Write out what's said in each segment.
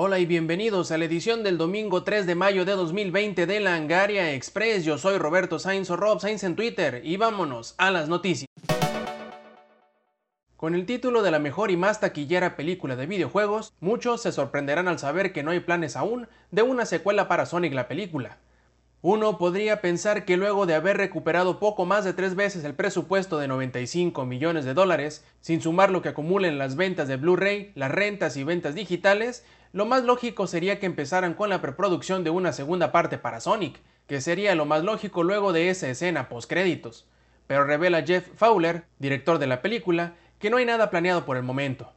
Hola y bienvenidos a la edición del domingo 3 de mayo de 2020 de la Angaria Express. Yo soy Roberto Sainz o Rob Sainz en Twitter y vámonos a las noticias. Con el título de la mejor y más taquillera película de videojuegos, muchos se sorprenderán al saber que no hay planes aún de una secuela para Sonic la película. Uno podría pensar que luego de haber recuperado poco más de tres veces el presupuesto de 95 millones de dólares, sin sumar lo que acumulen las ventas de Blu-ray, las rentas y ventas digitales, lo más lógico sería que empezaran con la preproducción de una segunda parte para Sonic, que sería lo más lógico luego de esa escena postcréditos. Pero revela Jeff Fowler, director de la película, que no hay nada planeado por el momento.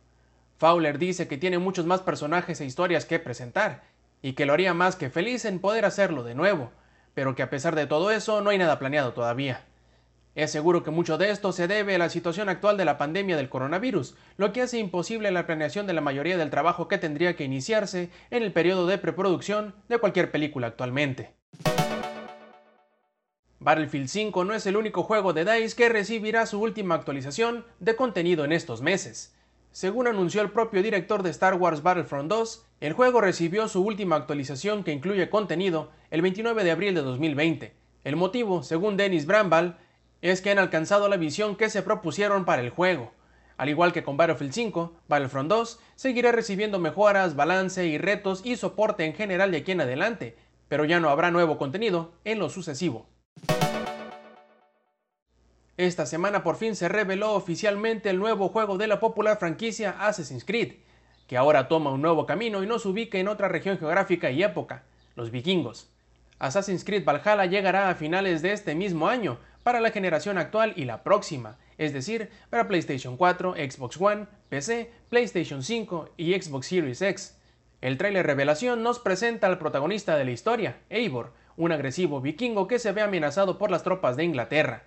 Fowler dice que tiene muchos más personajes e historias que presentar, y que lo haría más que feliz en poder hacerlo de nuevo, pero que a pesar de todo eso no hay nada planeado todavía. Es seguro que mucho de esto se debe a la situación actual de la pandemia del coronavirus, lo que hace imposible la planeación de la mayoría del trabajo que tendría que iniciarse en el periodo de preproducción de cualquier película actualmente. Battlefield 5 no es el único juego de DICE que recibirá su última actualización de contenido en estos meses. Según anunció el propio director de Star Wars Battlefront 2, el juego recibió su última actualización que incluye contenido el 29 de abril de 2020. El motivo, según Dennis Bramble, es que han alcanzado la visión que se propusieron para el juego. Al igual que con Battlefield 5, Battlefront 2 seguirá recibiendo mejoras, balance y retos y soporte en general de aquí en adelante, pero ya no habrá nuevo contenido en lo sucesivo. Esta semana por fin se reveló oficialmente el nuevo juego de la popular franquicia Assassin's Creed, que ahora toma un nuevo camino y nos ubica en otra región geográfica y época, los vikingos. Assassin's Creed Valhalla llegará a finales de este mismo año, para la generación actual y la próxima, es decir, para PlayStation 4, Xbox One, PC, PlayStation 5 y Xbox Series X. El tráiler revelación nos presenta al protagonista de la historia, Eivor, un agresivo vikingo que se ve amenazado por las tropas de Inglaterra.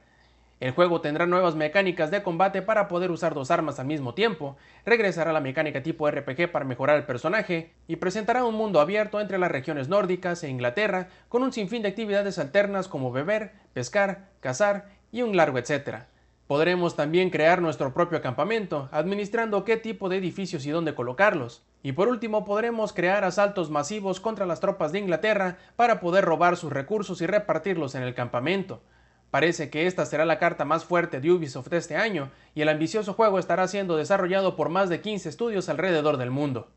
El juego tendrá nuevas mecánicas de combate para poder usar dos armas al mismo tiempo, regresará la mecánica tipo RPG para mejorar el personaje y presentará un mundo abierto entre las regiones nórdicas e Inglaterra con un sinfín de actividades alternas como beber, pescar, cazar y un largo etcétera. Podremos también crear nuestro propio campamento, administrando qué tipo de edificios y dónde colocarlos. Y por último, podremos crear asaltos masivos contra las tropas de Inglaterra para poder robar sus recursos y repartirlos en el campamento. Parece que esta será la carta más fuerte de Ubisoft este año, y el ambicioso juego estará siendo desarrollado por más de 15 estudios alrededor del mundo.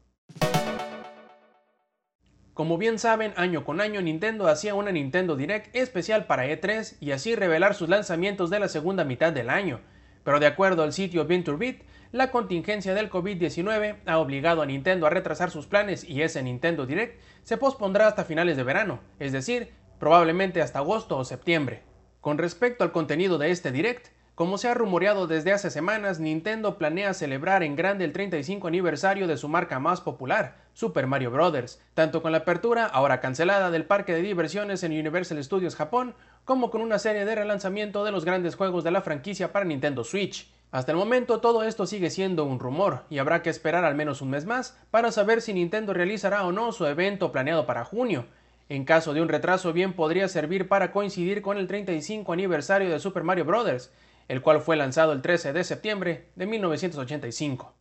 Como bien saben, año con año Nintendo hacía una Nintendo Direct especial para E3 y así revelar sus lanzamientos de la segunda mitad del año, pero de acuerdo al sitio VentureBeat, la contingencia del COVID-19 ha obligado a Nintendo a retrasar sus planes y ese Nintendo Direct se pospondrá hasta finales de verano, es decir, probablemente hasta agosto o septiembre. Con respecto al contenido de este Direct, como se ha rumoreado desde hace semanas, Nintendo planea celebrar en grande el 35 aniversario de su marca más popular, Super Mario Bros., tanto con la apertura, ahora cancelada, del parque de diversiones en Universal Studios Japón, como con una serie de relanzamiento de los grandes juegos de la franquicia para Nintendo Switch. Hasta el momento todo esto sigue siendo un rumor y habrá que esperar al menos un mes más para saber si Nintendo realizará o no su evento planeado para junio, en caso de un retraso bien podría servir para coincidir con el 35 aniversario de Super Mario Bros., el cual fue lanzado el 13 de septiembre de 1985.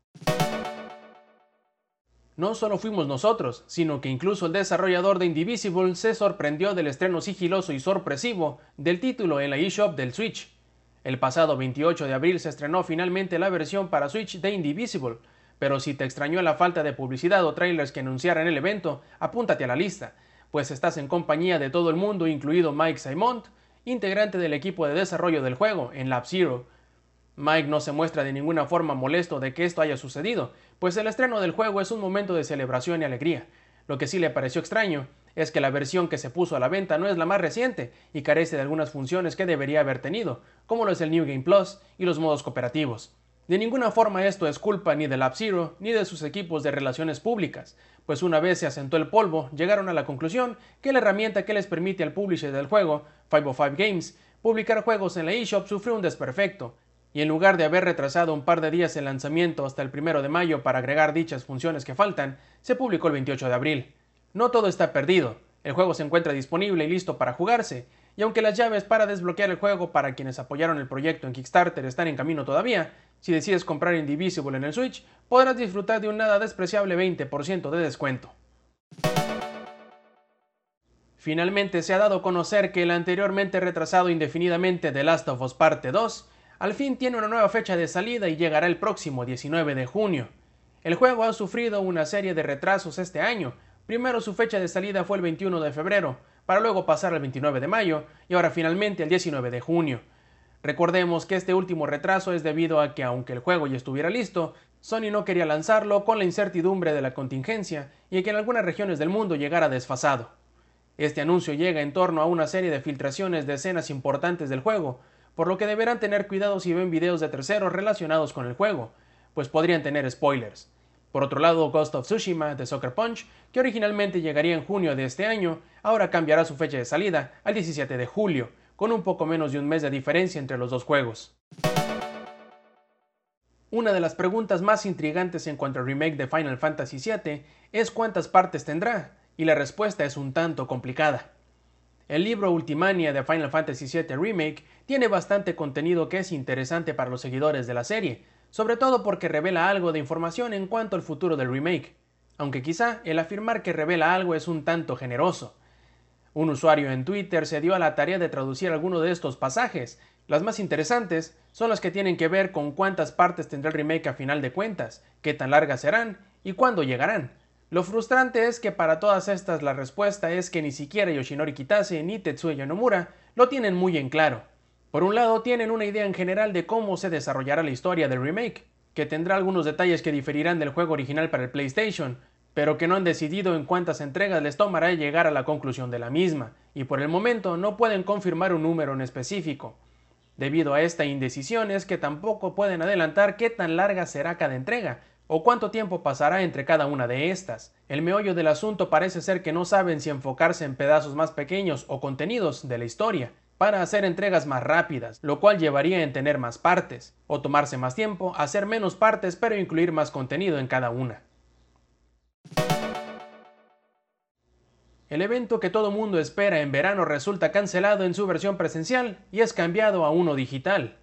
No solo fuimos nosotros, sino que incluso el desarrollador de Indivisible se sorprendió del estreno sigiloso y sorpresivo del título en la eShop del Switch. El pasado 28 de abril se estrenó finalmente la versión para Switch de Indivisible, pero si te extrañó la falta de publicidad o trailers que anunciaran el evento, apúntate a la lista, pues estás en compañía de todo el mundo, incluido Mike Simont, integrante del equipo de desarrollo del juego en Lab Zero. Mike no se muestra de ninguna forma molesto de que esto haya sucedido, pues el estreno del juego es un momento de celebración y alegría. Lo que sí le pareció extraño es que la versión que se puso a la venta no es la más reciente y carece de algunas funciones que debería haber tenido, como lo es el New Game Plus y los modos cooperativos. De ninguna forma esto es culpa ni de Lab Zero ni de sus equipos de relaciones públicas, pues una vez se asentó el polvo, llegaron a la conclusión que la herramienta que les permite al publisher del juego, 505 Games, publicar juegos en la eShop sufrió un desperfecto, y en lugar de haber retrasado un par de días el lanzamiento hasta el 1 de mayo para agregar dichas funciones que faltan, se publicó el 28 de abril. No todo está perdido, el juego se encuentra disponible y listo para jugarse, y aunque las llaves para desbloquear el juego para quienes apoyaron el proyecto en Kickstarter están en camino todavía, si decides comprar Indivisible en el Switch, podrás disfrutar de un nada despreciable 20% de descuento. Finalmente se ha dado a conocer que el anteriormente retrasado indefinidamente The Last of Us Parte 2 al fin tiene una nueva fecha de salida y llegará el próximo 19 de junio. El juego ha sufrido una serie de retrasos este año. Primero su fecha de salida fue el 21 de febrero, para luego pasar al 29 de mayo y ahora finalmente el 19 de junio. Recordemos que este último retraso es debido a que aunque el juego ya estuviera listo, Sony no quería lanzarlo con la incertidumbre de la contingencia y que en algunas regiones del mundo llegara desfasado. Este anuncio llega en torno a una serie de filtraciones de escenas importantes del juego, por lo que deberán tener cuidado si ven videos de terceros relacionados con el juego, pues podrían tener spoilers. Por otro lado, Ghost of Tsushima de Soccer Punch, que originalmente llegaría en junio de este año, ahora cambiará su fecha de salida al 17 de julio, con un poco menos de un mes de diferencia entre los dos juegos. Una de las preguntas más intrigantes en cuanto al remake de Final Fantasy VII es cuántas partes tendrá, y la respuesta es un tanto complicada. El libro Ultimania de Final Fantasy VII Remake tiene bastante contenido que es interesante para los seguidores de la serie, sobre todo porque revela algo de información en cuanto al futuro del remake, aunque quizá el afirmar que revela algo es un tanto generoso. Un usuario en Twitter se dio a la tarea de traducir alguno de estos pasajes. Las más interesantes son las que tienen que ver con cuántas partes tendrá el remake a final de cuentas, qué tan largas serán y cuándo llegarán. Lo frustrante es que para todas estas la respuesta es que ni siquiera Yoshinori Kitase ni Tetsuya Nomura lo tienen muy en claro. Por un lado, tienen una idea en general de cómo se desarrollará la historia del remake, que tendrá algunos detalles que diferirán del juego original para el PlayStation, pero que no han decidido en cuántas entregas les tomará llegar a la conclusión de la misma, y por el momento no pueden confirmar un número en específico. Debido a esta indecisión es que tampoco pueden adelantar qué tan larga será cada entrega, ¿O cuánto tiempo pasará entre cada una de estas? El meollo del asunto parece ser que no saben si enfocarse en pedazos más pequeños o contenidos de la historia, para hacer entregas más rápidas, lo cual llevaría en tener más partes, o tomarse más tiempo, hacer menos partes pero incluir más contenido en cada una. El evento que todo mundo espera en verano resulta cancelado en su versión presencial y es cambiado a uno digital.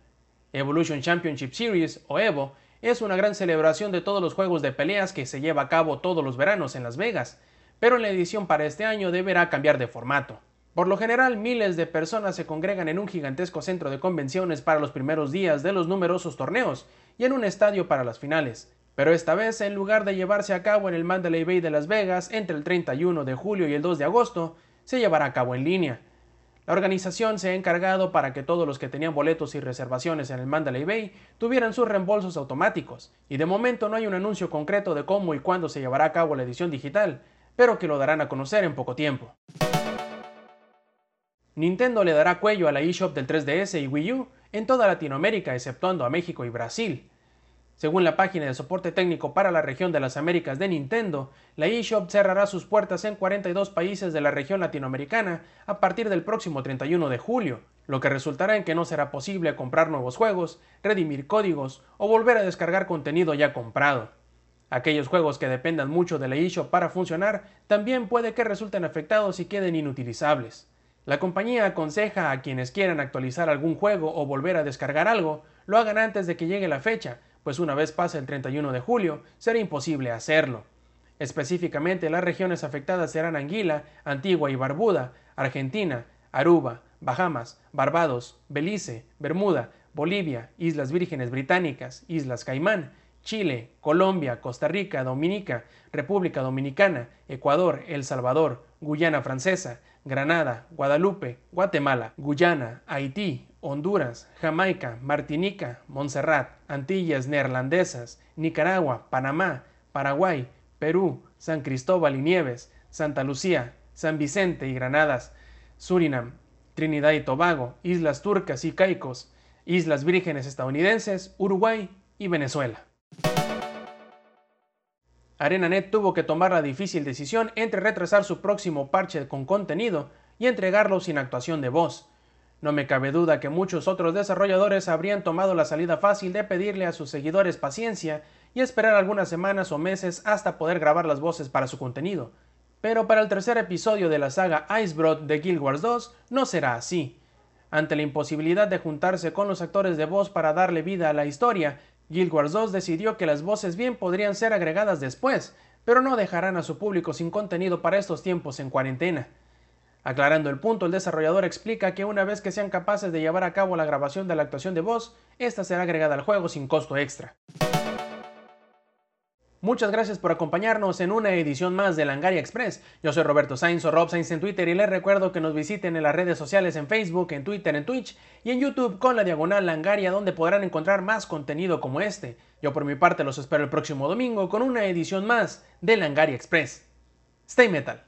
Evolution Championship Series, o EVO, es una gran celebración de todos los juegos de peleas que se lleva a cabo todos los veranos en Las Vegas, pero la edición para este año deberá cambiar de formato. Por lo general, miles de personas se congregan en un gigantesco centro de convenciones para los primeros días de los numerosos torneos y en un estadio para las finales. Pero esta vez, en lugar de llevarse a cabo en el Mandalay Bay de Las Vegas entre el 31 de julio y el 2 de agosto, se llevará a cabo en línea. La organización se ha encargado para que todos los que tenían boletos y reservaciones en el Mandalay Bay tuvieran sus reembolsos automáticos, y de momento no hay un anuncio concreto de cómo y cuándo se llevará a cabo la edición digital, pero que lo darán a conocer en poco tiempo. Nintendo le dará cuello a la eShop del 3DS y Wii U en toda Latinoamérica, exceptuando a México y Brasil. Según la página de soporte técnico para la región de las Américas de Nintendo, la eShop cerrará sus puertas en 42 países de la región latinoamericana a partir del próximo 31 de julio, lo que resultará en que no será posible comprar nuevos juegos, redimir códigos o volver a descargar contenido ya comprado. Aquellos juegos que dependan mucho de la eShop para funcionar también puede que resulten afectados y queden inutilizables. La compañía aconseja a quienes quieran actualizar algún juego o volver a descargar algo, lo hagan antes de que llegue la fecha, pues una vez pase el 31 de julio será imposible hacerlo. Específicamente las regiones afectadas serán Anguila, Antigua y Barbuda, Argentina, Aruba, Bahamas, Barbados, Belice, Bermuda, Bolivia, Islas Vírgenes Británicas, Islas Caimán, Chile, Colombia, Costa Rica, Dominica, República Dominicana, Ecuador, El Salvador, Guyana Francesa, Granada, Guadalupe, Guatemala, Guyana, Haití, Honduras, Jamaica, Martinica, Montserrat, Antillas Neerlandesas, Nicaragua, Panamá, Paraguay, Perú, San Cristóbal y Nieves, Santa Lucía, San Vicente y Granadas, Surinam, Trinidad y Tobago, Islas Turcas y Caicos, Islas Vírgenes estadounidenses, Uruguay y Venezuela. ArenaNet tuvo que tomar la difícil decisión entre retrasar su próximo parche con contenido y entregarlo sin actuación de voz. No me cabe duda que muchos otros desarrolladores habrían tomado la salida fácil de pedirle a sus seguidores paciencia y esperar algunas semanas o meses hasta poder grabar las voces para su contenido. pero para el tercer episodio de la saga Icebroad de Guild Wars 2 no será así. Ante la imposibilidad de juntarse con los actores de voz para darle vida a la historia, Guild Wars 2 decidió que las voces bien podrían ser agregadas después, pero no dejarán a su público sin contenido para estos tiempos en cuarentena. Aclarando el punto, el desarrollador explica que una vez que sean capaces de llevar a cabo la grabación de la actuación de voz, esta será agregada al juego sin costo extra. Muchas gracias por acompañarnos en una edición más de Langaria Express. Yo soy Roberto Sainz o Rob Sainz en Twitter y les recuerdo que nos visiten en las redes sociales en Facebook, en Twitter, en Twitch y en YouTube con la diagonal Langaria donde podrán encontrar más contenido como este. Yo por mi parte los espero el próximo domingo con una edición más de Langaria Express. Stay Metal.